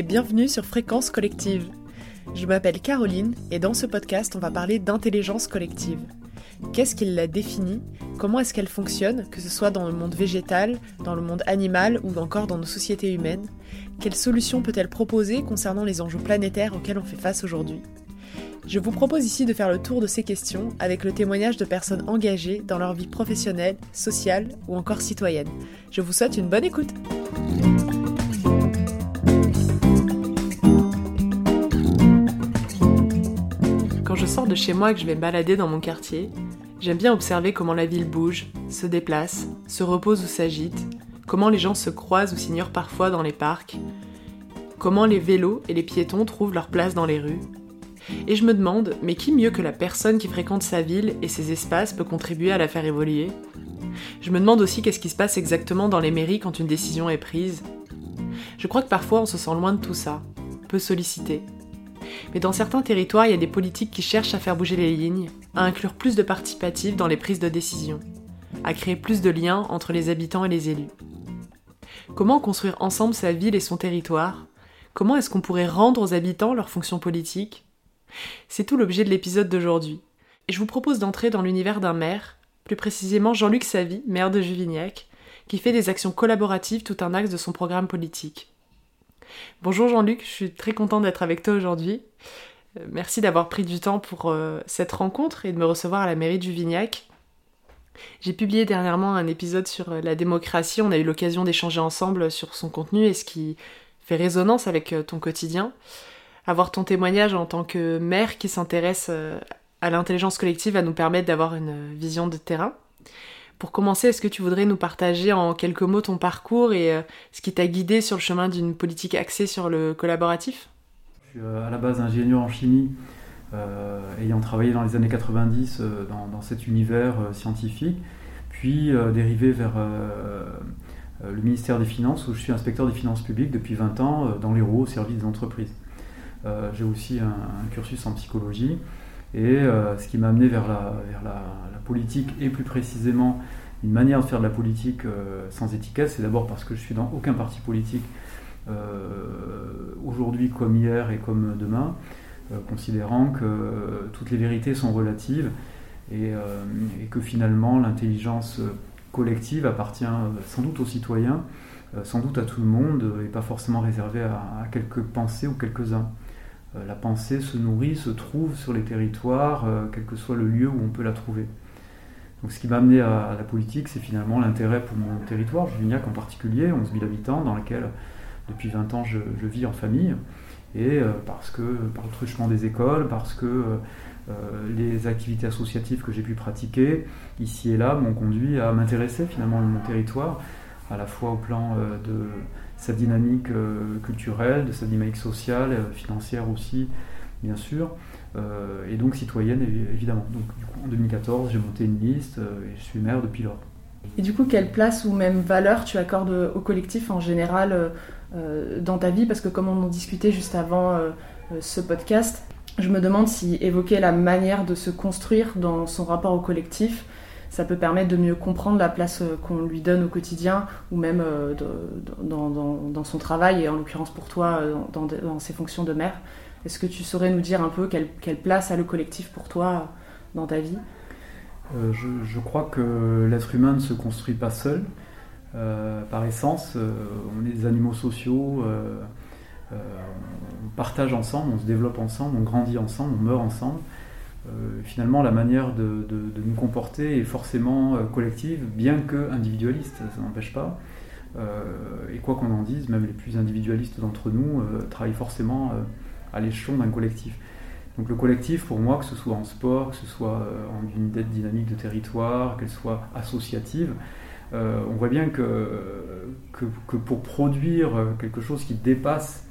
et bienvenue sur Fréquence Collective. Je m'appelle Caroline et dans ce podcast, on va parler d'intelligence collective. Qu'est-ce qui la définit? Comment est-ce qu'elle fonctionne, que ce soit dans le monde végétal, dans le monde animal ou encore dans nos sociétés humaines? Quelles solutions peut-elle proposer concernant les enjeux planétaires auxquels on fait face aujourd'hui? Je vous propose ici de faire le tour de ces questions avec le témoignage de personnes engagées dans leur vie professionnelle, sociale ou encore citoyenne. Je vous souhaite une bonne écoute de chez moi que je vais me balader dans mon quartier, j'aime bien observer comment la ville bouge, se déplace, se repose ou s'agite, comment les gens se croisent ou s'ignorent parfois dans les parcs, comment les vélos et les piétons trouvent leur place dans les rues. Et je me demande, mais qui mieux que la personne qui fréquente sa ville et ses espaces peut contribuer à la faire évoluer? Je me demande aussi qu'est-ce qui se passe exactement dans les mairies quand une décision est prise. Je crois que parfois on se sent loin de tout ça, peu sollicité, mais dans certains territoires, il y a des politiques qui cherchent à faire bouger les lignes, à inclure plus de participatifs dans les prises de décision, à créer plus de liens entre les habitants et les élus. Comment construire ensemble sa ville et son territoire? Comment est-ce qu'on pourrait rendre aux habitants leurs fonctions politiques? C'est tout l'objet de l'épisode d'aujourd'hui. Et je vous propose d'entrer dans l'univers d'un maire, plus précisément Jean-Luc Savy, maire de Juvignac, qui fait des actions collaboratives tout un axe de son programme politique. Bonjour Jean-Luc, je suis très content d'être avec toi aujourd'hui. Euh, merci d'avoir pris du temps pour euh, cette rencontre et de me recevoir à la mairie du Vignac. J'ai publié dernièrement un épisode sur euh, la démocratie, on a eu l'occasion d'échanger ensemble sur son contenu et ce qui fait résonance avec ton quotidien. Avoir ton témoignage en tant que maire qui s'intéresse à l'intelligence collective va nous permettre d'avoir une vision de terrain. Pour commencer, est-ce que tu voudrais nous partager en quelques mots ton parcours et euh, ce qui t'a guidé sur le chemin d'une politique axée sur le collaboratif? Je suis euh, à la base ingénieur en chimie, euh, ayant travaillé dans les années 90 dans, cet univers scientifique, puis dérivé vers le ministère des Finances où je suis inspecteur des finances publiques depuis 20 ans dans les roues au service des entreprises. J'ai aussi un, cursus en psychologie et ce qui m'a amené vers la, vers la politique et plus précisément une manière de faire de la politique euh, sans étiquette, c'est d'abord parce que je suis dans aucun parti politique euh, aujourd'hui comme hier et comme demain, euh, considérant que toutes les vérités sont relatives et, que finalement l'intelligence collective appartient sans doute aux citoyens, sans doute à tout le monde et pas forcément réservée à, quelques pensées ou quelques-uns. La pensée se nourrit, se trouve sur les territoires, quel que soit le lieu où on peut la trouver. Donc, ce qui m'a amené à, la politique, c'est finalement l'intérêt pour mon territoire, Juvignac en particulier, 11 000 habitants, dans lequel depuis 20 ans je, vis en famille, et euh, parce que par le truchement des écoles, parce que euh, euh, les activités associatives que j'ai pu pratiquer ici et là m'ont conduit à m'intéresser finalement à mon territoire, à la fois au plan de sa dynamique culturelle, de sa dynamique sociale, financière aussi, bien sûr, euh, et donc citoyenne évidemment. Donc du coup, en 2014, j'ai monté une liste euh, et je suis maire depuis lors. Et du coup, quelle place ou même valeur tu accordes au collectif en général euh, dans ta vie? Parce que comme on en discutait juste avant ce podcast, je me demande si évoquer la manière de se construire dans son rapport au collectif, ça peut permettre de mieux comprendre la place qu'on lui donne au quotidien ou même dans, dans, son travail et en l'occurrence pour toi dans, ses fonctions de maire. Est-ce que tu saurais nous dire un peu quelle, place a le collectif pour toi dans ta vie? Euh, je, crois que l'être humain ne se construit pas seul. Euh, par essence, euh, on est des animaux sociaux, on partage ensemble, on se développe ensemble, on grandit ensemble, on meurt ensemble. Finalement, la manière de, nous comporter est forcément collective, bien que individualiste, ça n'empêche pas. et quoi qu'on en dise, même les plus individualistes d'entre nous travaillent forcément à l'échelon d'un collectif. Donc le collectif, pour moi, que ce soit en sport, que ce soit euh, en unité dynamique de territoire, qu'elle soit associative, euh, on voit bien que, pour produire quelque chose qui dépasse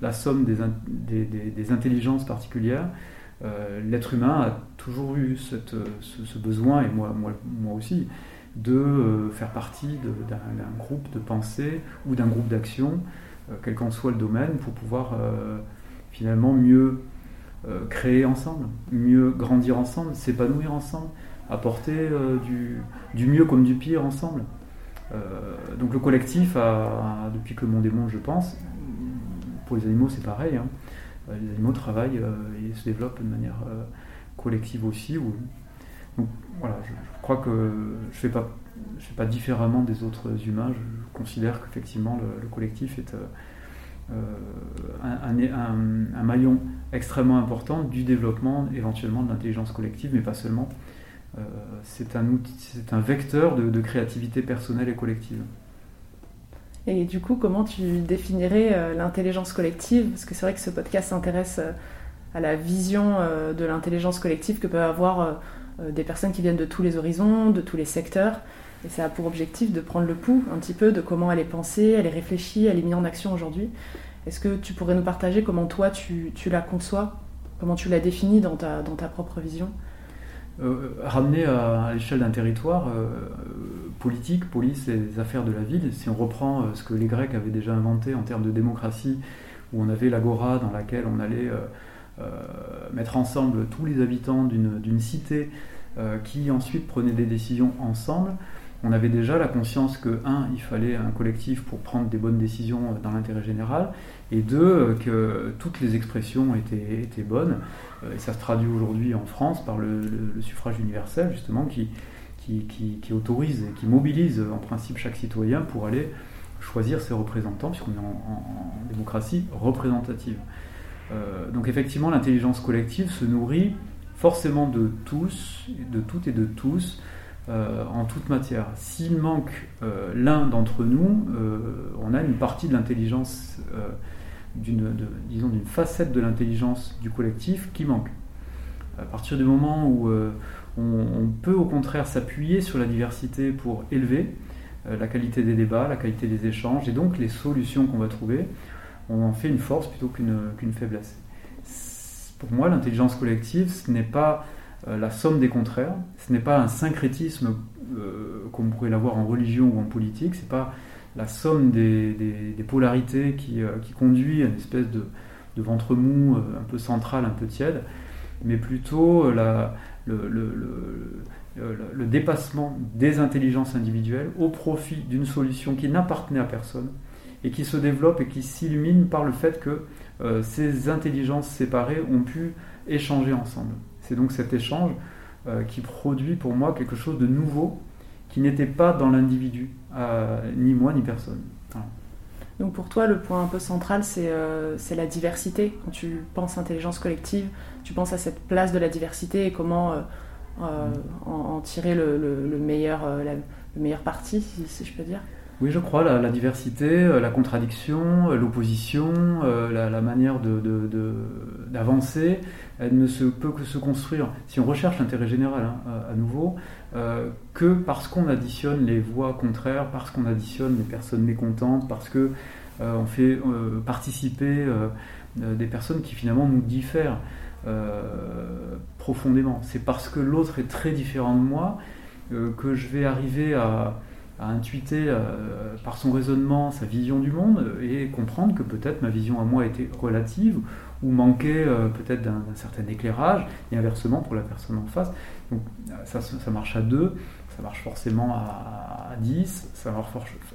la somme des, intelligences particulières, euh, l'être humain a toujours eu ce, besoin, et moi, aussi, de faire partie d'un groupe de pensée ou d'un groupe d'action, quel qu'en soit le domaine, pour pouvoir finalement mieux euh, créer ensemble, mieux grandir ensemble, s'épanouir ensemble, apporter euh, du, mieux comme du pire ensemble. Euh, donc le collectif, depuis que le monde, je pense, pour les animaux, c'est pareil. Hein. Les animaux travaillent et se développent de manière collective aussi. Donc voilà, je, crois que je ne fais, pas, je fais pas différemment des autres humains. Je, considère qu'effectivement le, collectif est un, maillon extrêmement important du développement éventuellement de l'intelligence collective, mais pas seulement. c'est un vecteur de créativité personnelle et collective. Et du coup, comment tu définirais euh, l'intelligence collective? Parce que c'est vrai que ce podcast s'intéresse euh, à la vision euh, de l'intelligence collective que peuvent avoir des personnes qui viennent de tous les horizons, de tous les secteurs. Et ça a pour objectif de prendre le pouls un petit peu de comment elle est pensée, elle est réfléchie, elle est mise en action aujourd'hui. Est-ce que tu pourrais nous partager comment toi tu, tu la conçois? Comment tu la définis dans ta, dans ta propre vision? Euh, ramener à, l'échelle d'un territoire euh, politique, police et les affaires de la ville, si on reprend euh, ce que les Grecs avaient déjà inventé en termes de démocratie, où on avait l'agora dans laquelle on allait mettre ensemble tous les habitants d'une cité qui ensuite prenaient des décisions ensemble, on avait déjà la conscience que, un, il fallait un collectif pour prendre des bonnes décisions dans l'intérêt général, et deux, que toutes les expressions étaient, bonnes. Et ça se traduit aujourd'hui en France par le, suffrage universel, justement, qui, autorise et qui mobilise en principe chaque citoyen pour aller choisir ses représentants, puisqu'on est en, démocratie représentative. Euh, donc effectivement, l'intelligence collective se nourrit forcément de tous, de toutes et de tous, euh, en toute matière. S'il manque euh, l'un d'entre nous, euh, on a une partie de l'intelligence, disons d'une facette de l'intelligence du collectif qui manque. À partir du moment où on, peut au contraire s'appuyer sur la diversité pour élever la qualité des débats, la qualité des échanges et donc les solutions qu'on va trouver, on en fait une force plutôt qu'une, faiblesse. Pour moi, l'intelligence collective, ce n'est pas la somme des contraires. Ce n'est pas un syncrétisme euh, comme pourrait l'avoir en religion ou en politique. C'est pas la somme des, polarités qui, euh, qui, conduit à une espèce de, ventre mou un peu central, un peu tiède, mais plutôt le, dépassement des intelligences individuelles au profit d'une solution qui n'appartenait à personne et qui se développe et qui s'illumine par le fait que ces intelligences séparées ont pu échanger ensemble. C'est donc cet échange euh, qui produit pour moi quelque chose de nouveau qui n'était pas dans l'individu, euh, ni moi ni personne. Donc pour toi, le point un peu central, euh, c'est la diversité. Quand tu penses intelligence collective, tu penses à cette place de la diversité et comment en, tirer le, meilleur, le meilleur parti, si je peux dire. Oui, je crois, la, diversité, euh, la contradiction, euh, l'opposition, euh, la, manière d'avancer, de, elle ne se, peut que se construire, si on recherche l'intérêt général hein, à, nouveau, que parce qu'on additionne les voix contraires, parce qu'on additionne les personnes mécontentes, parce que on fait participer des personnes qui finalement nous diffèrent profondément. C'est parce que l'autre est très différent de moi que je vais arriver à à intuiter euh, par son raisonnement sa vision du monde et comprendre que peut-être ma vision à moi était relative ou manquait euh, peut-être d'un certain éclairage, et inversement pour la personne en face. Donc ça, ça marche à deux, ça marche forcément à, dix, ça marche,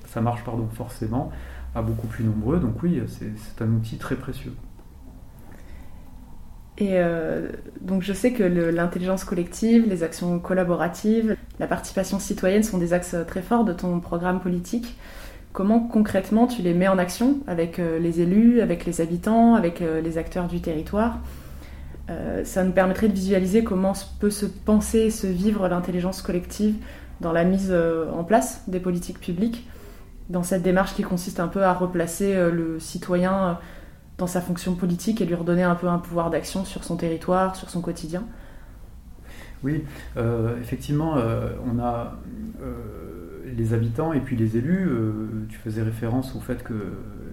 ça marche pardon, forcément à beaucoup plus nombreux. Donc oui, c'est un outil très précieux. Et euh, donc je sais que l'intelligence collective, les actions collaboratives, la participation citoyenne sont des axes très forts de ton programme politique. Comment concrètement tu les mets en action avec euh, les élus, avec les habitants, avec euh, les acteurs du territoire? Ça nous permettrait de visualiser comment peut se penser et se vivre l'intelligence collective dans la mise en place des politiques publiques, dans cette démarche qui consiste un peu à replacer le citoyen dans sa fonction politique et lui redonner un peu un pouvoir d'action sur son territoire, sur son quotidien Oui, euh, effectivement, euh, on a euh, les habitants et puis les élus. tu faisais référence au fait que,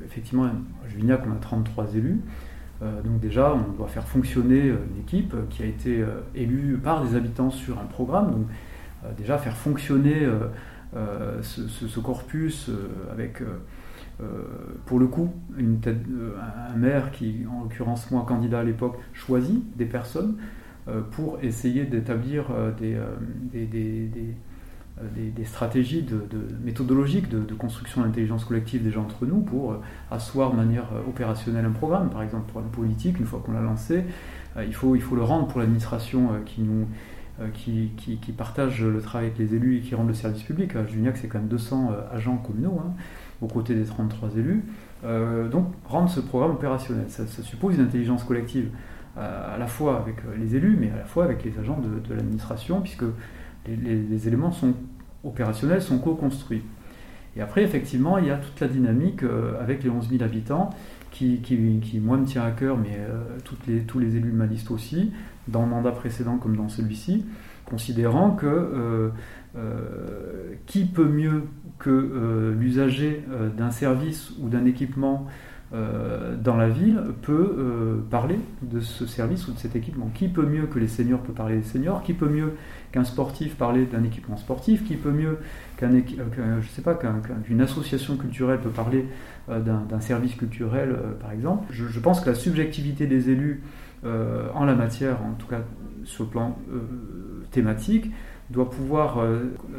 effectivement, à Juvignac, on a 33 élus. donc déjà, on doit faire fonctionner une équipe qui a été élue par des habitants sur un programme. Donc déjà, faire fonctionner ce, corpus avec pour le coup, euh, un maire qui, en l'occurrence moi, candidat à l'époque, choisit des personnes euh, pour essayer d'établir des, des, stratégies de, méthodologiques de, construction de l'intelligence collective déjà entre nous pour asseoir de manière opérationnelle un programme, par exemple pour une politique, une fois qu'on l'a lancé, il, faut, le rendre pour l'administration qui partagent le travail avec les élus et qui rendent le service public. À Juniac, c'est quand même 200 agents communaux, hein, aux côtés des 33 élus. donc, rendre ce programme opérationnel, ça, suppose une intelligence collective à la fois avec euh, les élus, mais à la fois avec les agents de, l'administration, puisque les, éléments sont opérationnels, sont co-construits. Et après, effectivement, il y a toute la dynamique euh, avec les 11 000 habitants qui, qui, moi, me tient à cœur, mais euh, toutes les, tous les élus malistes aussi, dans le mandat précédent comme dans celui-ci, considérant que qui peut mieux que l'usager d'un service ou d'un équipement euh, dans la ville peut euh, parler de ce service ou de cet équipement? Qui peut mieux que les seniors peut parler des seniors? Qui peut mieux qu'un sportif parler d'un équipement sportif? Qui peut mieux qu'un, euh, sais pas, qu'une association culturelle peut parler d'un, service culturel, par exemple. Je, pense que la subjectivité des élus en la matière, en tout cas sur le plan thématique, doit pouvoir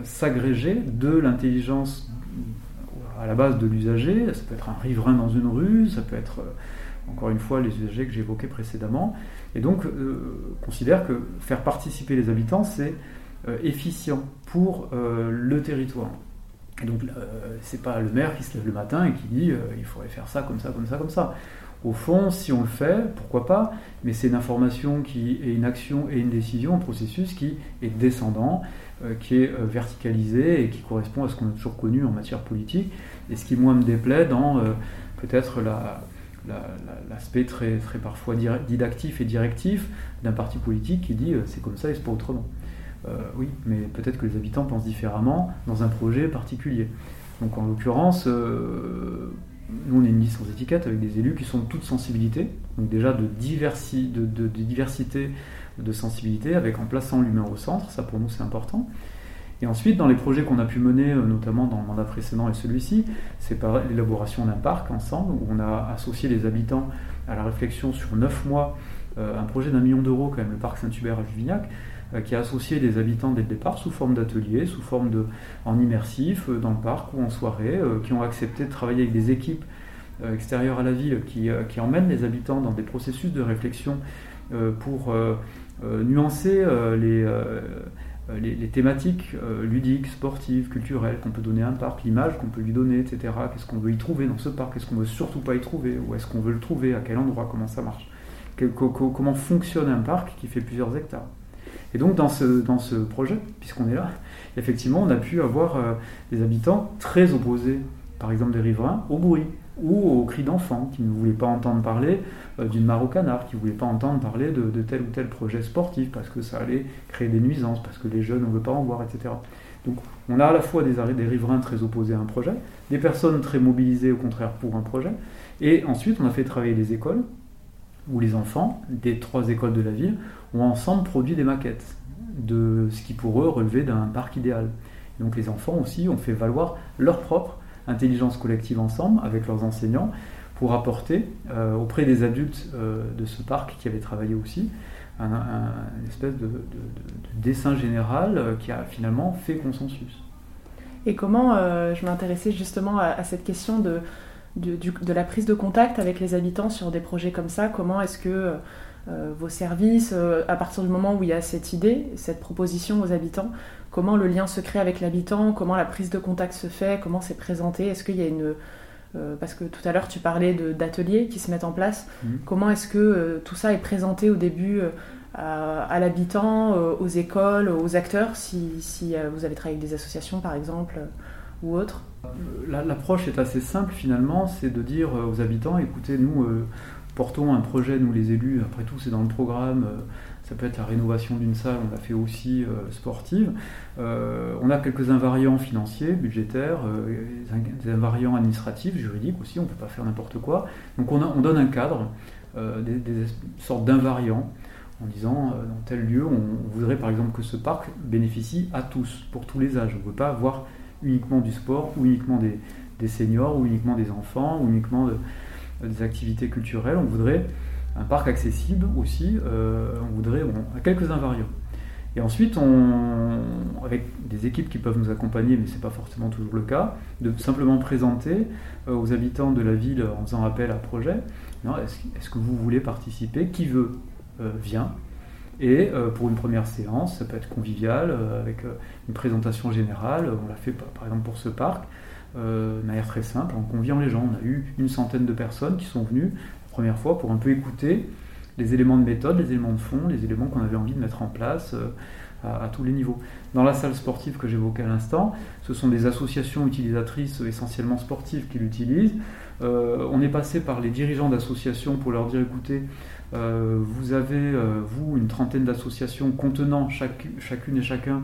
s'agréger de l'intelligence à la base de l'usager, ça peut être un riverain dans une rue, ça peut être euh, encore une fois les usagers que j'évoquais précédemment, et donc euh, considère que faire participer les habitants, c'est euh, efficient pour le territoire. Et donc c'est pas le maire qui se lève le matin et qui dit il faudrait faire ça comme ça, comme ça, comme ça. Au fond, si on le fait, pourquoi pas, mais c'est une information qui est une action et une décision, un processus qui est descendant, euh, qui est euh, verticalisé et qui correspond à ce qu'on a toujours connu en matière politique, et ce qui, moi, me déplaît dans euh, peut-être l'aspect très, très parfois didactif et directif d'un parti politique qui dit c'est comme ça et c'est pas autrement. Oui, mais peut-être que les habitants pensent différemment dans un projet particulier. Donc en l'occurrence, nous on est une liste sans étiquette avec des élus qui sont de toute sensibilité, donc déjà de, de, diversité de sensibilité, avec en plaçant l'humain au centre, ça pour nous c'est important. Et ensuite, dans les projets qu'on a pu mener, euh, notamment dans le mandat précédent et celui-ci, c'est par l'élaboration d'un parc ensemble, où on a associé les habitants à la réflexion sur neuf mois, euh, un projet d'un million d'euros, quand même, le parc Saint-Hubert à Juvignac, euh, qui a associé les habitants dès le départ sous forme d'ateliers, sous forme de, en immersif, dans le parc ou en soirée, qui ont accepté de travailler avec des équipes extérieures à la ville qui, qui, emmènent les habitants dans des processus de réflexion pour euh, nuancer euh, euh, les, les, thématiques ludiques, sportives, culturelles qu'on peut donner à un parc, l'image qu'on peut lui donner, etc. Qu'est-ce qu'on veut y trouver dans ce parc, qu'est-ce qu'on veut surtout pas y trouver, où est-ce qu'on veut le trouver, à quel endroit, comment ça marche, comment fonctionne un parc qui fait plusieurs hectares? Et donc dans ce, dans ce projet, puisqu'on est là, effectivement, on a pu avoir des habitants très opposés, par exemple des riverains, au bruit ou aux cris d'enfants qui ne voulaient pas entendre parler euh, d'une mare au canard, qui ne voulaient pas entendre parler de, tel ou tel projet sportif parce que ça allait créer des nuisances, parce que les jeunes ne veulent pas en voir, etc. Donc on a à la fois des, riverains très opposés à un projet, des personnes très mobilisées au contraire pour un projet, et ensuite on a fait travailler les écoles, où les enfants des trois écoles de la ville ont ensemble produit des maquettes de ce qui pour eux relevait d'un parc idéal. Donc les enfants aussi ont fait valoir leur propre intelligence collective ensemble avec leurs enseignants pour apporter euh, auprès des adultes euh, de ce parc qui avaient travaillé aussi un, espèce de, dessin général euh, qui a finalement fait consensus. Et comment, je m'intéressais justement à, cette question de, de, la prise de contact avec les habitants sur des projets comme ça, comment est-ce que vos services, à partir du moment où il y a cette idée, cette proposition aux habitants, comment le lien se crée avec l'habitant, comment la prise de contact se fait, comment c'est présenté, est-ce qu'il y a une... Euh, parce que tout à l'heure tu parlais d'ateliers qui se mettent en place, mhm. comment est-ce que euh, tout ça est présenté au début euh, à, l'habitant, aux écoles, aux acteurs, si, si vous avez travaillé avec des associations par exemple ou autres? L'approche est assez simple finalement, c'est de dire aux habitants, écoutez, nous portons un projet, nous les élus, après tout c'est dans le programme, ça peut être la rénovation d'une salle, on l'a fait aussi euh, sportive. Euh, on a quelques invariants financiers, budgétaires, euh, des invariants administratifs, juridiques aussi, on ne peut pas faire n'importe quoi. Donc on, on, donne un cadre, des, sortes d'invariants, en disant dans tel lieu, on, voudrait par exemple que ce parc bénéficie à tous, pour tous les âges. On ne veut pas avoir uniquement du sport, ou uniquement des, seniors, ou uniquement des enfants, ou uniquement des activités culturelles. On voudrait un parc accessible aussi, euh, on voudrait à quelques invariants. Et ensuite, on, avec des équipes qui peuvent nous accompagner, mais ce n'est pas forcément toujours le cas, de simplement présenter aux habitants de la ville en faisant appel à projet, est-ce que vous voulez participer Qui veut vient. Et pour une première séance, ça peut être convivial, avec une présentation générale. On l'a fait par exemple pour ce parc, de manière très simple, en conviant les gens. On a eu une centaine de personnes qui sont venues la première fois pour un peu écouter les éléments de méthode, les éléments de fond, les éléments qu'on avait envie de mettre en place euh, à, tous les niveaux. Dans la salle sportive que j'évoquais à l'instant, ce sont des associations utilisatrices essentiellement sportives qui l'utilisent. Euh, on est passé par les dirigeants d'associations pour leur dire écoutez, euh, vous avez, vous, une trentaine d'associations contenant chacune et chacun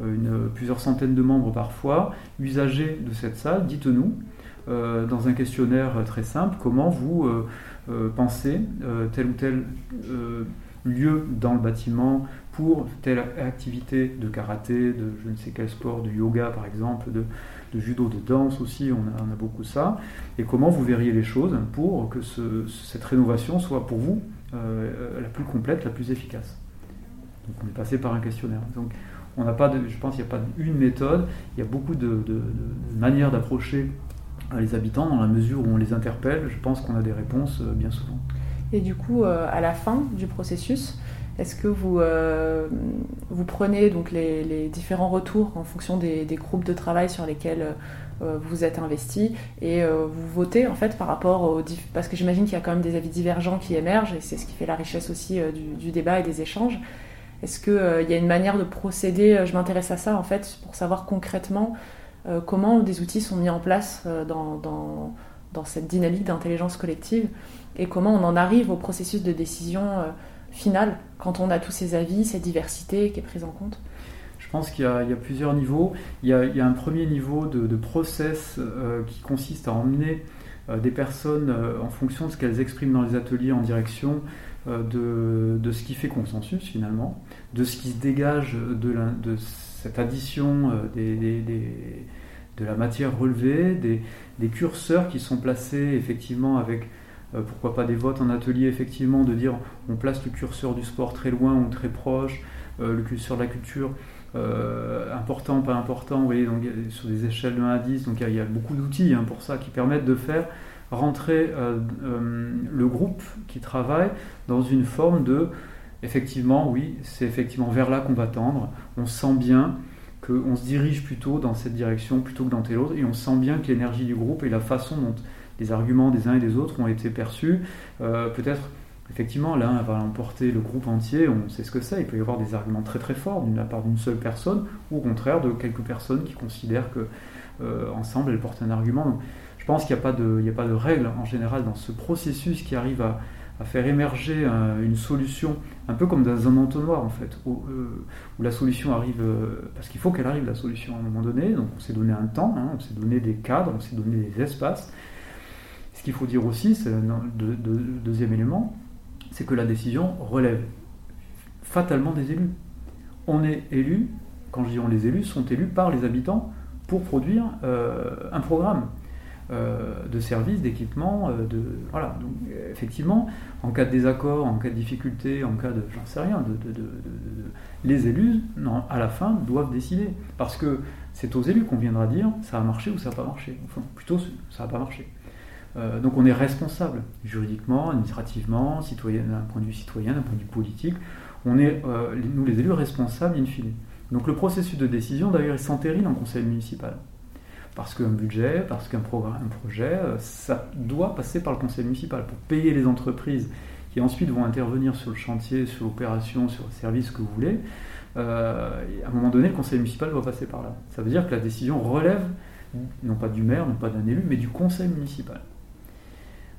une, plusieurs centaines de membres parfois, usagers de cette salle, dites-nous, dans un questionnaire très simple, comment vous euh, penser euh, tel ou tel euh, lieu dans le bâtiment pour telle activité de karaté, de je ne sais quel sport, de yoga par exemple, de, judo, de danse aussi, on a, beaucoup ça, et comment vous verriez les choses pour que cette rénovation soit pour vous la plus complète, la plus efficace? Donc on est passé par un questionnaire. On n'a pas je pense qu'il n'y a pas une méthode, il y a beaucoup de manières d'approcher les habitants dans la mesure où on les interpelle. Je pense qu'on a des réponses euh, bien souvent. Et du coup, euh, à la fin du processus, est-ce que vous, euh, vous prenez donc les, différents retours en fonction des, groupes de travail sur lesquels vous êtes investi et vous votez en fait par rapport aux... Parce que j'imagine qu'il y a quand même des avis divergents qui émergent et c'est ce qui fait la richesse aussi du, débat et des échanges. Est-ce qu'il y a une manière de procéder Je m'intéresse à ça en fait pour savoir concrètement euh, comment des outils sont mis en place euh, dans, cette dynamique d'intelligence collective et comment on en arrive au processus de décision euh, finale quand on a tous ces avis, cette diversité qui est prise en compte? Je pense qu'il y, a plusieurs niveaux. Il y a, un premier niveau de, process qui consiste à emmener des personnes en fonction de ce qu'elles expriment dans les ateliers en direction de, de, ce qui fait consensus finalement, de ce qui se dégage de, de cette addition des, de la matière relevée, des, curseurs qui sont placés effectivement avec, euh, pourquoi pas des votes en atelier, effectivement, de dire on place le curseur du sport très loin ou très proche, euh, le curseur de la culture euh, important, pas important, vous voyez, donc, sur des échelles de 1 à 10, donc il y, a beaucoup d'outils hein, pour ça qui permettent de faire rentrer le groupe qui travaille dans une forme de effectivement, oui, c'est effectivement vers là qu'on va tendre. On sent bien qu'on se dirige plutôt dans cette direction plutôt que dans telle autre, et on sent bien que l'énergie du groupe et la façon dont les arguments des uns et des autres ont été perçus, euh, peut-être effectivement l'un va emporter le groupe entier, on sait ce que c'est, il peut y avoir des arguments très très forts d'une part d'une seule personne, ou au contraire de quelques personnes qui considèrent que euh, ensemble elles portent un argument. Pense qu'il n'y a, pas de, règle en général dans ce processus qui arrive à, faire émerger une solution, un peu comme dans un entonnoir en fait, où, euh, la solution arrive, euh, parce qu'il faut qu'elle arrive la solution à un moment donné, donc on s'est donné un temps, hein, on s'est donné des cadres, on s'est donné des espaces. Ce qu'il faut dire aussi, c'est le deuxième élément, c'est que la décision relève fatalement des élus. On est élu, quand je dis on les élus, sont élus par les habitants pour produire euh, un programme. Euh, de services, d'équipements, euh, de voilà. Donc effectivement, en cas de désaccord, en cas de difficulté, en cas de j'en sais rien, les élus, non, à la fin, doivent décider parce que c'est aux élus qu'on viendra dire ça a marché ou ça n'a pas marché. Enfin, plutôt ça n'a pas marché. Euh, donc on est responsable juridiquement, administrativement, d'un point de vue citoyen, d'un point de vue politique. On est, nous les élus, responsables in fine. Donc le processus de décision, d'ailleurs, il s'entérine en conseil municipal parce qu'un budget, parce qu'un programme, un projet, euh, ça doit passer par le conseil municipal pour payer les entreprises qui ensuite vont intervenir sur le chantier, sur l'opération, sur le service que vous voulez. Euh, à un moment donné, le conseil municipal doit passer par là. Ça veut dire que la décision relève non pas du maire, non pas d'un élu, mais du conseil municipal.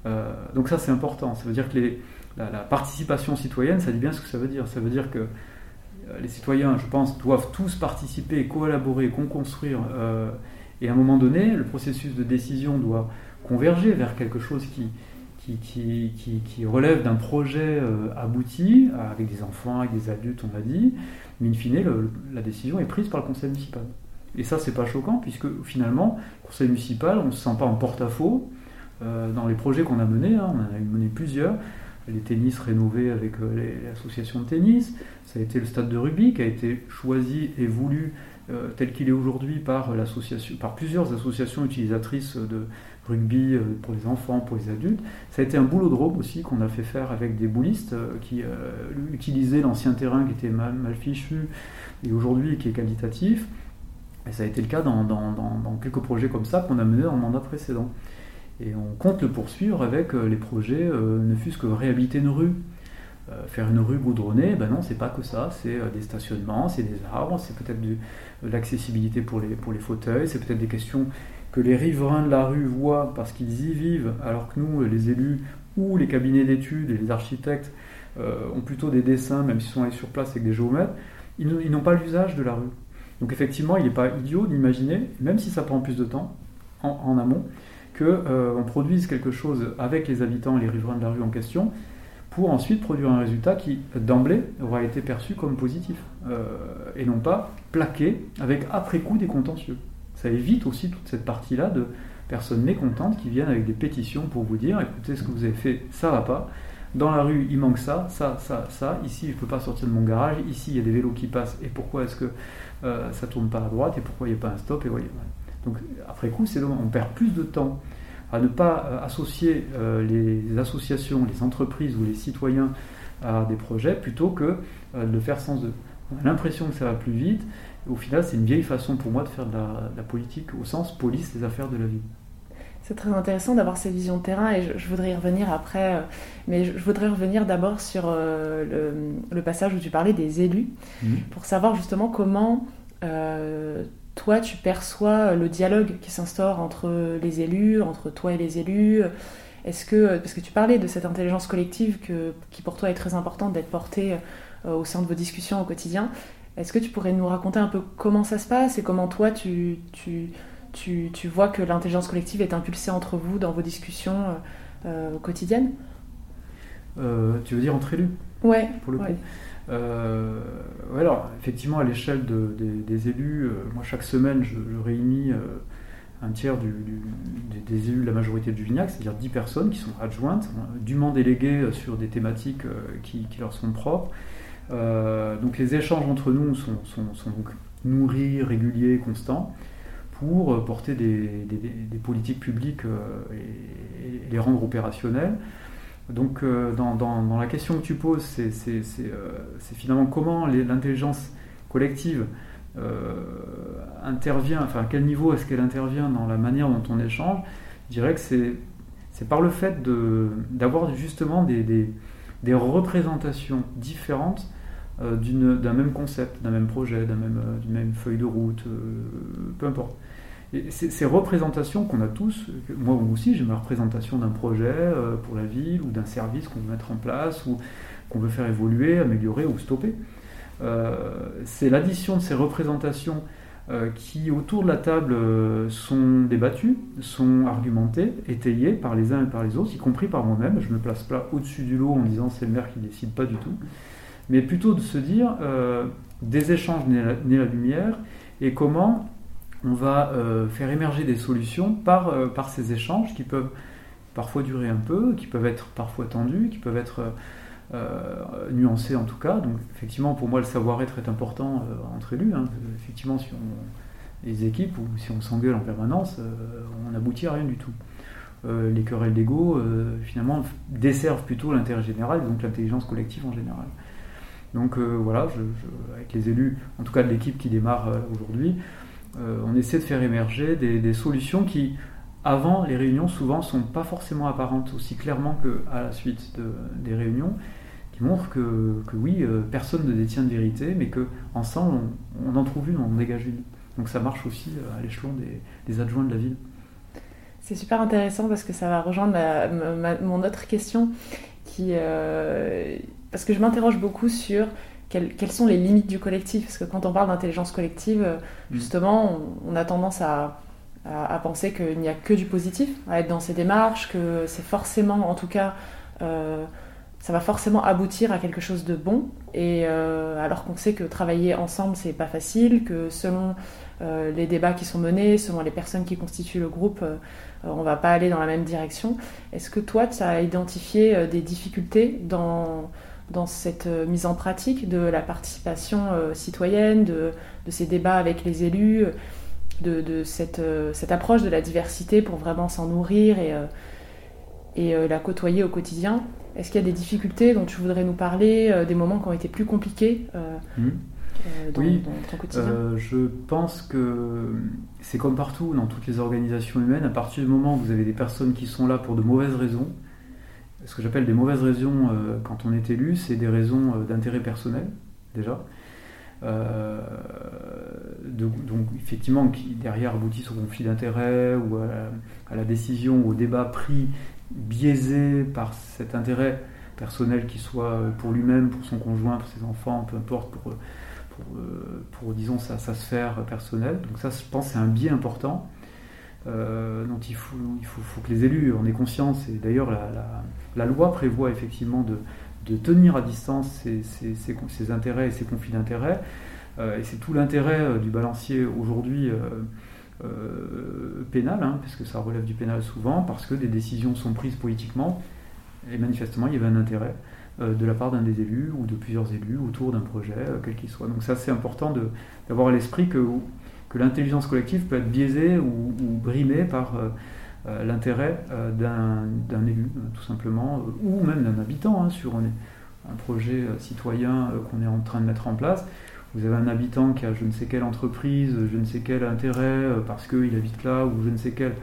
Euh, donc ça c'est important. Ça veut dire que la, participation citoyenne, ça dit bien ce que ça veut dire. Ça veut dire que les citoyens, je pense, doivent tous participer, collaborer, co-construire et à un moment donné, le processus de décision doit converger vers quelque chose qui, relève d'un projet euh, abouti, avec des enfants, avec des adultes, on l'a dit, mais in fine, la décision est prise par le conseil municipal. Et ça, c'est pas choquant, puisque finalement, le conseil municipal, on ne se sent pas en porte-à-faux euh, dans les projets qu'on a menés, hein, on en a mené plusieurs. les tennis rénovés avec l'association de tennis, ça a été le stade de rugby qui a été choisi et voulu tel qu'il est aujourd'hui par, plusieurs associations utilisatrices de rugby pour les enfants, pour les adultes. Ça a été un boulot de robe aussi qu'on a fait faire avec des boulistes qui utilisaient l'ancien terrain qui était mal, fichu et aujourd'hui qui est qualitatif. Et ça a été le cas dans, quelques projets comme ça qu'on a menés dans le mandat précédent. Et on compte le poursuivre avec euh, les projets, euh, ne fût-ce que réhabiliter une rue. Euh, faire une rue goudronnée, ben non, c'est pas que ça, c'est des stationnements, c'est des arbres, c'est peut-être de, l'accessibilité pour les, pour les fauteuils, c'est peut-être des questions que les riverains de la rue voient parce qu'ils y vivent, alors que nous, les élus ou les cabinets d'études et les architectes ont plutôt des dessins, même s'ils sont allés sur place avec des géomètres, ils n'ont pas l'usage de la rue. Donc effectivement, il n'est pas idiot d'imaginer, même si ça prend plus de temps en, amont, qu'on euh, produise quelque chose avec les habitants et les riverains de la rue en question, pour ensuite produire un résultat qui, d'emblée, aura été perçu comme positif, euh, et non pas plaqué avec après coup des contentieux. Ça évite aussi toute cette partie-là de personnes mécontentes qui viennent avec des pétitions pour vous dire, écoutez, ce que vous avez fait, ça va pas, dans la rue, il manque ça, ça, ça, ça. Ici, je ne peux pas sortir de mon garage. Ici, il y a des vélos qui passent. Et pourquoi est-ce que euh, ça tourne pas à droite? Et pourquoi il n'y a pas un stop? Et voyez. Donc, après coup, c'est on perd plus de temps à ne pas euh, associer euh, les associations, les entreprises ou les citoyens à des projets plutôt que de le faire sans eux. On a l'impression que ça va plus vite. Au final, c'est une vieille façon pour moi de faire de la, de la politique au sens police des affaires de la vie. C'est très intéressant d'avoir ces visions de terrain et je, voudrais y revenir après, euh, mais je, voudrais revenir d'abord sur euh, le, passage où tu parlais des élus, mhm. pour savoir justement comment euh, toi tu perçois le dialogue qui s'instaure entre les élus, entre toi et les élus. Est-ce que, parce que tu parlais de cette intelligence collective qui pour toi est très importante d'être portée au sein de vos discussions au quotidien, est-ce que tu pourrais nous raconter un peu comment ça se passe et comment toi tu, vois que l'intelligence collective est impulsée entre vous dans vos discussions euh, euh, quotidiennes? euh, Tu veux dire entre élus? Ouais. Pour le coup. alors, effectivement, à l'échelle des, élus, moi, chaque semaine, je, réunis un tiers des, élus de la majorité de Juvignac, c'est-à-dire 10 personnes qui sont adjointes, dûment déléguées sur des thématiques qui, leur sont propres. donc les échanges entre nous sont, sont nourris, réguliers, constants pour euh, porter des, politiques publiques euh, et, les rendre opérationnelles. Donc euh, dans, la question que tu poses, c'est finalement comment l'intelligence collective intervient, enfin à quel niveau est-ce qu'elle intervient dans la manière dont on échange? Je dirais que c'est par le fait d'avoir justement des, représentations différentes d'un même concept, d'un même projet, d'une même, feuille de route, peu importe ces représentations qu'on a tous, moi aussi j'ai ma représentation d'un projet euh, pour la ville ou d'un service qu'on veut mettre en place ou qu'on veut faire évoluer, améliorer ou stopper. Euh, c'est l'addition de ces représentations euh, qui autour de la table sont débattues, sont argumentées, étayées par les uns et par les autres, y compris par moi-même. Je ne me place pas au-dessus du lot en disant c'est le maire qui décide pas du tout, mais plutôt de se dire des échanges nés la lumière et comment on va euh, faire émerger des solutions par, euh, par ces échanges qui peuvent parfois durer un peu, qui peuvent être parfois tendus, qui peuvent être euh, nuancés en tout cas. Donc effectivement, pour moi, le savoir-être est important entre élus. Hein. Effectivement, si on les équipes ou si on s'engueule en permanence, on n'aboutit à rien du tout. les querelles d'ego, finalement, desservent plutôt l'intérêt général, donc l'intelligence collective en général. Donc voilà, avec les élus, en tout cas de l'équipe qui démarre aujourd'hui, on essaie de faire émerger des, solutions qui, avant les réunions, souvent sont pas forcément apparentes aussi clairement qu'à la suite des réunions, qui montrent que, oui, euh, personne ne détient de vérité, mais qu'ensemble, on, on, en trouve une, on en dégage une. Donc ça marche aussi euh, à l'échelon des, adjoints de la ville. C'est super intéressant parce que ça va rejoindre mon autre question, qui, parce que je m'interroge beaucoup sur quelles, sont les limites du collectif? Parce que quand on parle d'intelligence collective, euh, mm. justement, on, a tendance à, penser qu'il n'y a que du positif à être dans ces démarches, que c'est forcément, en tout cas, euh, ça va forcément aboutir à quelque chose de bon. Et alors qu'on sait que travailler ensemble, c'est pas facile, que selon les débats qui sont menés, selon les personnes qui constituent le groupe, on va pas aller dans la même direction. Est-ce que toi, tu as identifié des difficultés dans dans cette euh, mise en pratique de la participation euh, citoyenne, de, ces débats avec les élus, de, cette, euh, cette, approche de la diversité pour vraiment s'en nourrir et, et la côtoyer au quotidien. Est-ce qu'il y a des difficultés dont tu voudrais nous parler, des moments qui ont été plus compliqués mmh. dans, oui, ton quotidien? Je pense que c'est comme partout dans toutes les organisations humaines, à partir du moment où vous avez des personnes qui sont là pour de mauvaises raisons, ce que j'appelle des mauvaises raisons euh, quand on est élu, c'est des raisons euh, d'intérêt personnel, déjà. Euh, donc, effectivement qui derrière aboutissent au conflit d'intérêt ou à la, décision ou au débat pris biaisé par cet intérêt personnel qui soit pour lui-même, pour son conjoint, pour ses enfants, peu importe, pour, pour, disons sa, sa, sphère personnelle. Donc ça je pense c'est un biais important euh, dont il, faut, il faut, que les élus en aient conscience. Et d'ailleurs, la, loi prévoit effectivement de, tenir à distance ces, intérêts et ces conflits d'intérêts. Euh, et c'est tout l'intérêt euh, du balancier aujourd'hui pénal, hein, parce ça relève du pénal souvent, parce que des décisions sont prises politiquement. Et manifestement, il y avait un intérêt de la part d'un des élus ou de plusieurs élus autour d'un projet, quel qu'il soit. Donc ça, c'est important d'avoir à l'esprit que que l'intelligence collective peut être biaisée ou, brimée par euh, euh, l'intérêt euh, d'un élu, tout simplement, ou même d'un habitant, hein, sur un, projet citoyen qu'on est en train de mettre en place. Vous avez un habitant qui a je ne sais quelle entreprise, je ne sais quel intérêt parce qu'il habite là, ou je ne sais quel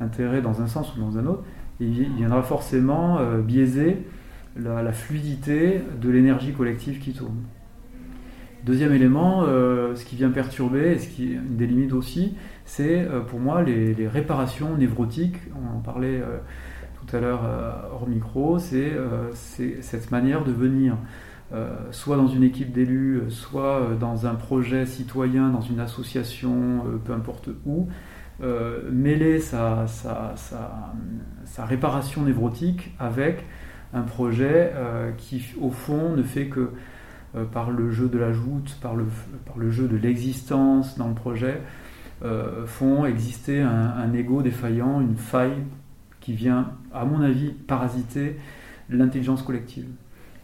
intérêt dans un sens ou dans un autre, il viendra forcément biaiser la fluidité de l'énergie collective qui tourne. Deuxième élément, euh, ce qui vient perturber, et ce qui délimite aussi, c'est euh, pour moi les, réparations névrotiques. On en parlait euh, tout à l'heure hors micro, c'est cette manière de venir soit dans une équipe d'élus, soit dans un projet citoyen, dans une association, peu importe où, mêler sa, sa, réparation névrotique avec un projet qui, au fond, ne fait que euh, par le jeu de la joute, par le, par le jeu de l'existence dans le projet, euh, font exister un, ego défaillant, une faille qui vient, à mon avis, parasiter l'intelligence collective.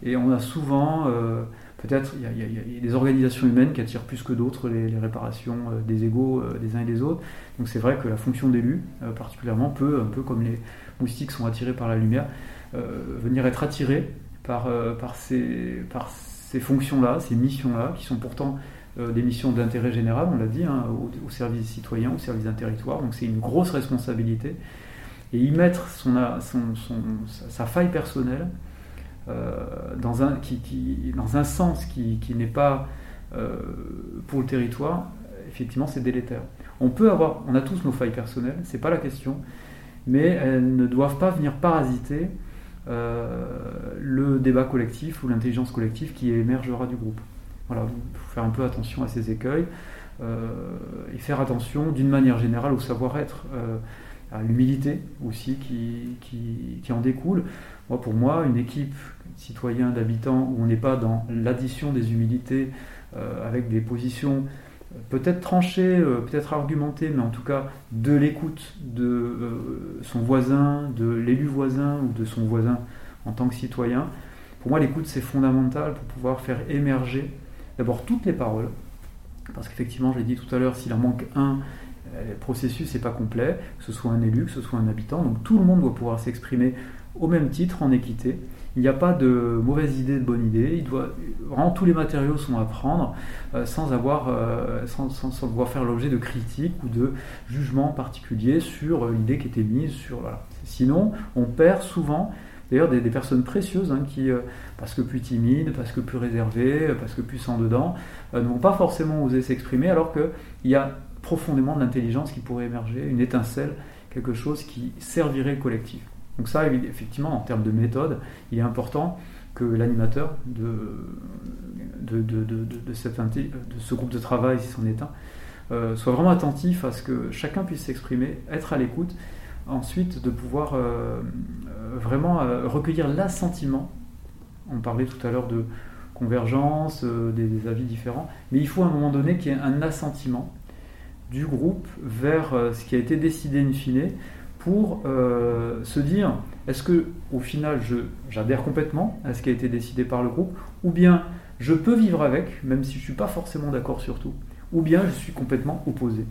Et on a souvent, euh, peut-être, il y, a des organisations humaines qui attirent plus que d'autres les, réparations des égaux des uns et des autres. Donc c'est vrai que la fonction d'élu, particulièrement, peut, un peu comme les moustiques sont attirés par la lumière, venir être attiré par, par, ces, par ces fonctions-là, ces missions-là, qui sont pourtant euh, des missions d'intérêt général, on l'a dit, hein, au, service des citoyens, au service d'un territoire. Donc c'est une grosse responsabilité. Et y mettre sa, faille personnelle euh, dans, un, sens qui, n'est pas euh, pour le territoire, effectivement, c'est délétère. On peut avoir, on a tous nos failles personnelles, c'est pas la question, mais elles ne doivent pas venir parasiter le débat collectif ou l'intelligence collective qui émergera du groupe. Voilà, il faut faire un peu attention à ces écueils euh, et faire attention d'une manière générale au savoir-être, euh, à l'humilité aussi qui, qui, en découle. Moi, pour moi, une équipe citoyen d'habitants où on n'est pas dans l'addition des humilités avec des positions peut-être tranché, euh, peut-être argumenté, mais en tout cas de l'écoute de euh, son voisin, de l'élu voisin ou de son voisin en tant que citoyen. Pour moi, l'écoute, c'est fondamental pour pouvoir faire émerger d'abord toutes les paroles, parce qu'effectivement, je l'ai dit tout à l'heure, s'il en manque un, euh, le processus n'est pas complet, que ce soit un élu, que ce soit un habitant, donc tout le monde doit pouvoir s'exprimer au même titre, en équité. Il n'y a pas de mauvaise idée, de bonne idée. Il doit, vraiment, tous les matériaux sont à prendre euh, sans, avoir, euh, sans, devoir faire l'objet de critiques ou de jugements particuliers sur euh, l'idée qui était mise. Sur, Sinon, on perd souvent d'ailleurs des, personnes précieuses hein, qui, parce que plus timides, parce que plus réservées, parce que plus sans dedans, ne vont pas forcément oser s'exprimer alors qu'il y a profondément de l'intelligence qui pourrait émerger, une étincelle, quelque chose qui servirait le collectif. Donc ça, effectivement, en termes de méthode, il est important que l'animateur de, de, de, de, ce groupe de travail, si c'en est un, euh, soit vraiment attentif à ce que chacun puisse s'exprimer, être à l'écoute, ensuite de pouvoir euh, euh, vraiment recueillir l'assentiment. On parlait tout à l'heure de convergence, des, avis différents, mais il faut à un moment donné qu'il y ait un assentiment du groupe vers ce qui a été décidé in fine pour se dire est-ce que au final j'adhère complètement à ce qui a été décidé par le groupe ou bien je peux vivre avec même si je ne suis pas forcément d'accord sur tout ou bien je suis complètement opposé.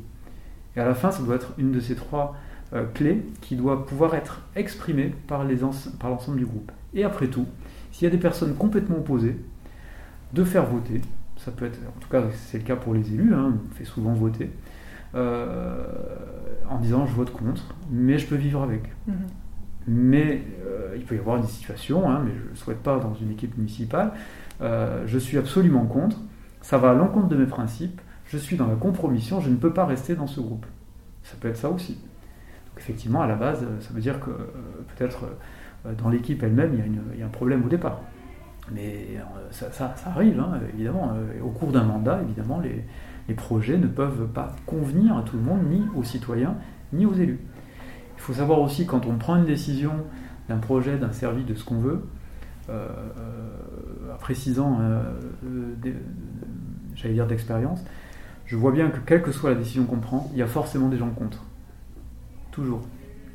Et à la fin, ça doit être une de ces trois euh, clés qui doit pouvoir être exprimée par l'ensemble du groupe. Et après tout, s'il y a des personnes complètement opposées, de faire voter, ça peut être, en tout cas c'est le cas pour les élus, hein, on fait souvent voter, euh, en disant je vote contre, mais je peux vivre avec. Mhm. Mais euh, il peut y avoir des situations, hein, mais je ne souhaite pas dans une équipe municipale, je suis absolument contre, ça va à l'encontre de mes principes, je suis dans la compromission, je ne peux pas rester dans ce groupe. Ça peut être ça aussi. Donc effectivement, à la base, ça veut dire que euh, peut-être euh, dans l'équipe elle-même, il, y a un problème au départ. Mais euh, ça, arrive, hein, évidemment. Au cours d'un mandat, évidemment, les, projets ne peuvent pas convenir à tout le monde, ni aux citoyens, ni aux élus. Il faut savoir aussi, quand on prend une décision d'un projet, d'un service, de ce qu'on veut, en précisant, j'allais dire d'expérience, je vois bien que quelle que soit la décision qu'on prend, il y a forcément des gens contre. Toujours.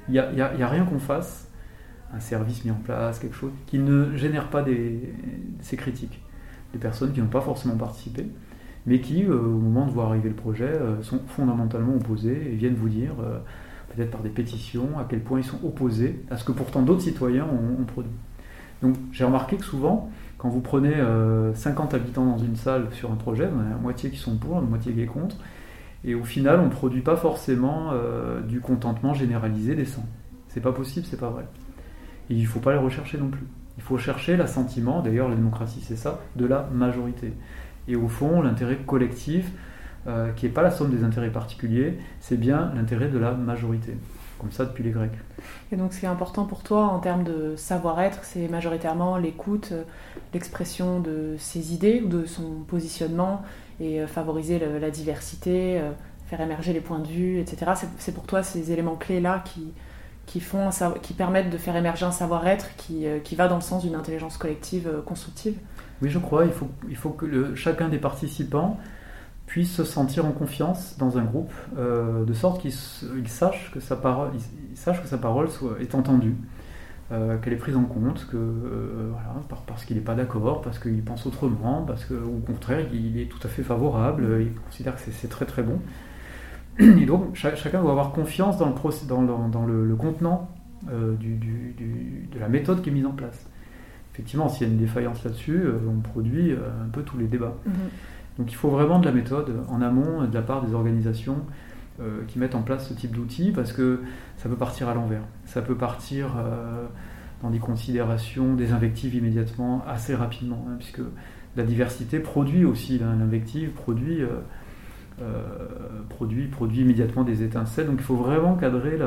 Il n'y a, rien qu'on fasse, un service mis en place, quelque chose, qui ne génère pas ces critiques. Des personnes qui n'ont pas forcément participé, mais qui, euh, au moment de voir arriver le projet, euh, sont fondamentalement opposés et viennent vous dire, euh, peut-être par des pétitions, à quel point ils sont opposés à ce que pourtant d'autres citoyens ont produit. Donc j'ai remarqué que souvent, quand vous prenez 50 euh, habitants dans une salle sur un projet, on a la moitié qui sont pour, la moitié qui est contre, et au final, on ne produit pas forcément du contentement généralisé des 100. C'est pas possible, c'est pas vrai. Il ne faut pas les rechercher non plus. Il faut chercher l'assentiment, d'ailleurs la démocratie c'est ça, de la majorité. Et au fond, l'intérêt collectif, euh, qui n'est pas la somme des intérêts particuliers, c'est bien l'intérêt de la majorité comme ça depuis les Grecs. Et donc ce qui est important pour toi en termes de savoir-être, c'est majoritairement l'écoute, euh, l'expression de ses idées ou de son positionnement et euh, favoriser la diversité, faire émerger les points de vue, etc. C'est pour toi ces éléments clés-là qui, qui, font qui permettent de faire émerger un savoir-être qui, qui, va dans le sens d'une intelligence collective constructive Oui, je crois. Il faut, il faut que le, chacun des participants puisse se sentir en confiance dans un groupe, euh, de sorte qu'il sache que sa parole, sache que sa parole soit, est entendue, euh, qu'elle est prise en compte, que euh, voilà, parce qu'il n'est pas d'accord, parce qu'il pense autrement, parce que au contraire il est tout à fait favorable, il considère que c'est très très bon. Et donc chacun doit avoir confiance dans le, dans, dans, le, contenant du, de la méthode qui est mise en place. Effectivement, s'il y a une défaillance là-dessus, on produit un peu tous les débats. Mm-hmm. Donc il faut vraiment de la méthode en amont de la part des organisations euh, qui mettent en place ce type d'outils parce que ça peut partir à l'envers. Ça peut partir euh, dans des considérations, des invectives immédiatement, assez rapidement, hein, puisque la diversité produit aussi l'invective, produit, euh, produit, produit immédiatement des étincelles. Donc il faut vraiment cadrer,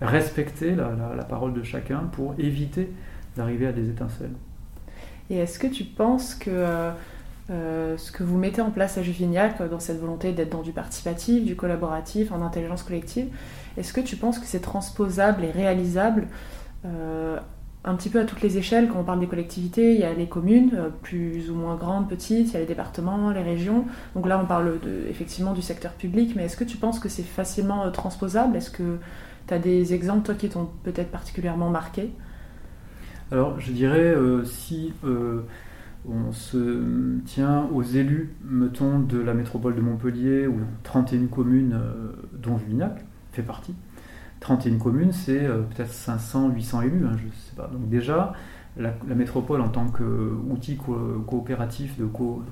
respecter la parole de chacun pour éviter d'arriver à des étincelles. Et est-ce que tu penses que euh, ce que vous mettez en place à Juvignac dans cette volonté d'être dans du participatif, du collaboratif, en intelligence collective, est-ce que tu penses que c'est transposable et réalisable euh, un petit peu à toutes les échelles Quand on parle des collectivités, il y a les communes, euh, plus ou moins grandes, petites, il y a les départements, les régions. Donc là, on parle effectivement du secteur public, mais est-ce que tu penses que c'est facilement transposable? Est-ce que tu as des exemples, toi, qui t'ont peut-être particulièrement marqué? Alors, je dirais, si on se tient aux élus, mettons, de la métropole de Montpellier, ou 31 communes, euh, dont Juvignac fait partie. 31 communes, c'est euh, peut-être 500, 800 élus, hein, je ne sais pas. Donc déjà, la, métropole en tant qu'outil coopératif de,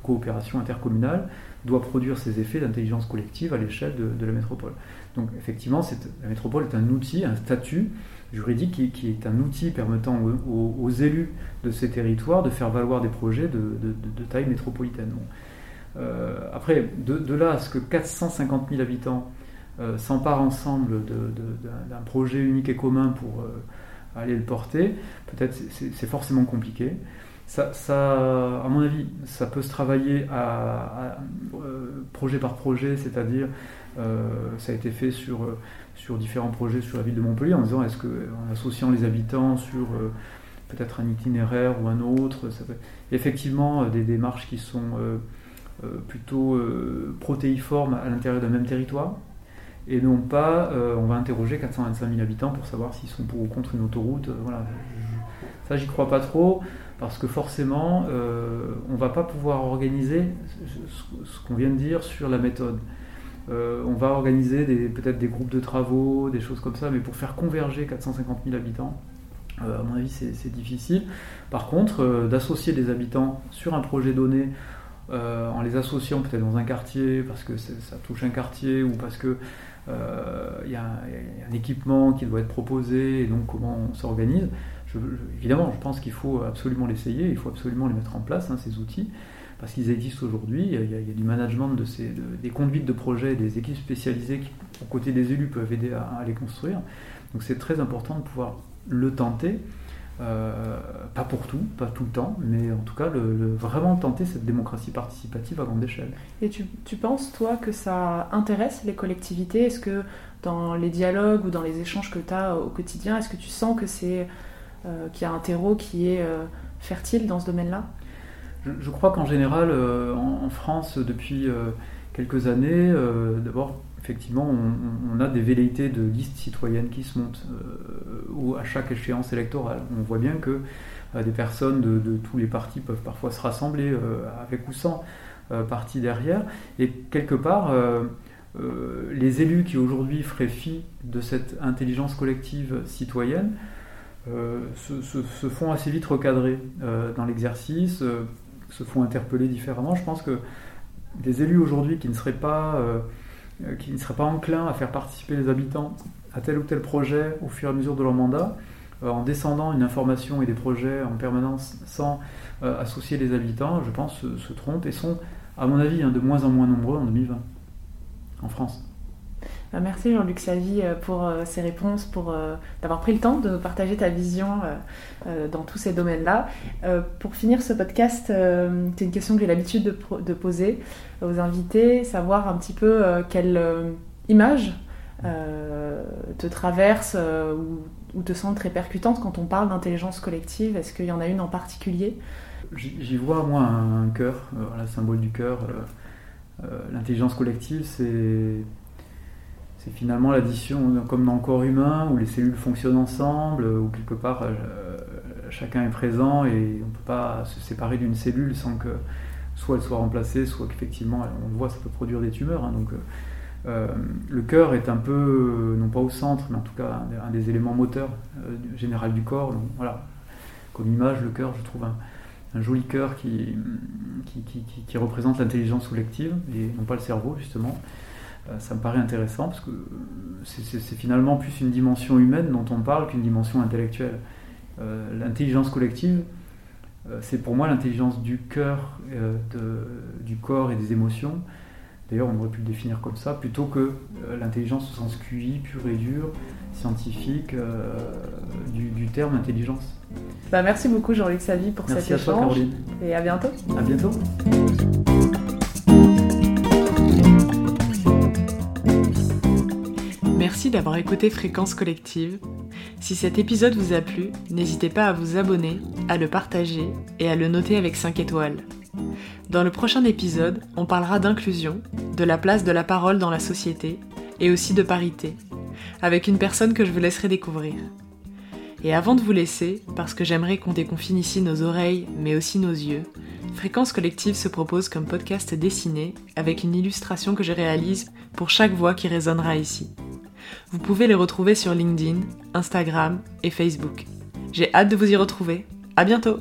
coopération intercommunale doit produire ses effets d'intelligence collective à l'échelle de, la métropole. Donc effectivement, la métropole est un outil, un statut juridique qui, est un outil permettant aux, élus de ces territoires de faire valoir des projets de, taille métropolitaine. Euh, après, de, là à ce que 450 000 habitants euh, s'emparent ensemble d'un projet unique et commun pour euh, aller le porter, peut-être c'est forcément compliqué. Ça, à mon avis, ça peut se travailler à, projet par projet, c'est-à-dire ça a été fait sur sur différents projets sur la ville de Montpellier en disant est-ce que en associant les habitants sur, euh, peut-être un itinéraire ou un autre. Effectivement, des démarches qui sont plutôt protéiformes à l'intérieur d'un même territoire et non pas on va interroger 425 000 habitants pour savoir s'ils sont pour ou contre une autoroute. voilà. Ça, j'y crois pas trop parce que forcément, euh, on va pas pouvoir organiser ce, qu'on vient de dire sur la méthode. Euh, on va organiser peut-être des groupes de travaux, des choses comme ça, mais pour faire converger 450 000 habitants, euh, à mon avis, c'est difficile. Par contre, d'associer des habitants sur un projet donné, en les associant peut-être dans un quartier, parce que ça touche un quartier, ou parce que il y, a un équipement qui doit être proposé, et donc comment on s'organise, évidemment, je pense qu'il faut absolument l'essayer, il faut absolument les mettre en place, hein, ces outils, parce qu'ils existent aujourd'hui. Il, y, a du management de ces, des conduites de projets, des équipes spécialisées qui, aux côtés des élus, peuvent aider à, les construire. Donc c'est très important de pouvoir le tenter. Euh, pas pour tout, pas tout le temps, mais en tout cas le, vraiment tenter cette démocratie participative à grande échelle. Et tu, tu penses, toi, que ça intéresse les collectivités? Est-ce que dans les dialogues ou dans les échanges que tu as au quotidien, est-ce que tu sens que c'est euh, qu'il y a un terreau qui est euh, fertile dans ce domaine-là? Je, crois qu'en général, en, France, depuis quelques années, d'abord, effectivement, on, a des velléités de listes citoyennes qui se montent, ou à chaque échéance électorale. On voit bien que des personnes de, tous les partis peuvent parfois se rassembler, avec ou sans parti derrière, et quelque part, les élus qui aujourd'hui feraient fi de cette intelligence collective citoyenne euh, se, font assez vite recadrer euh, dans l'exercice, euh, se font interpeller différemment. Je pense que des élus aujourd'hui qui ne seraient pas qui ne seraient pas enclins à faire participer les habitants à tel ou tel projet au fur et à mesure de leur mandat, en descendant une information et des projets en permanence sans associer les habitants, je pense, se, trompent et sont, à mon avis, hein, de moins en moins nombreux en 2020 en France. Bah, merci Jean-Luc Savy euh, pour euh, ces réponses, pour euh, d'avoir pris le temps de partager ta vision dans tous ces domaines-là. Pour finir ce podcast, c'est une question que j'ai l'habitude de, poser aux invités, savoir un petit peu quelle image te traverse ou, te semble très percutante quand on parle d'intelligence collective. Est-ce qu'il y en a une en particulier? J'y vois moi un cœur, le symbole du cœur. L'intelligence collective, c'est c'est finalement l'addition, comme dans le corps humain, où les cellules fonctionnent ensemble, où quelque part euh, chacun est présent et on ne peut pas se séparer d'une cellule sans que soit elle soit remplacée, soit qu'effectivement, on le voit, ça peut produire des tumeurs. Hein. donc, euh, euh, le cœur est un peu, non pas au centre, mais en tout cas un, des éléments moteurs général du corps. Voilà, comme image, le cœur, je trouve un, joli cœur qui, qui représente l'intelligence collective et non pas le cerveau, justement. Euh, ça me paraît intéressant parce que c'est finalement plus une dimension humaine dont on parle qu'une dimension intellectuelle. Euh, l'intelligence collective, euh, c'est pour moi l'intelligence du cœur, du corps et des émotions. D'ailleurs, on aurait pu le définir comme ça, plutôt que l'intelligence au sens QI, pur et dur, scientifique, du, terme intelligence. Bah, merci beaucoup Jean-Luc Savy pour merci cet à Toi, Caroline. Et à bientôt. À bientôt. Merci d'avoir écouté Fréquence Collective. Si cet épisode vous a plu, n'hésitez pas à vous abonner, à le partager et à le noter avec 5 étoiles. Dans le prochain épisode, on parlera d'inclusion, de la place de la parole dans la société et aussi de parité, avec une personne que je vous laisserai découvrir. Et avant de vous laisser, parce que j'aimerais qu'on déconfine ici nos oreilles, mais aussi nos yeux, Fréquence Collective se propose comme podcast dessiné, avec une illustration que je réalise pour chaque voix qui résonnera ici. Vous pouvez les retrouver sur LinkedIn, Instagram et Facebook. J'ai hâte de vous y retrouver. À bientôt!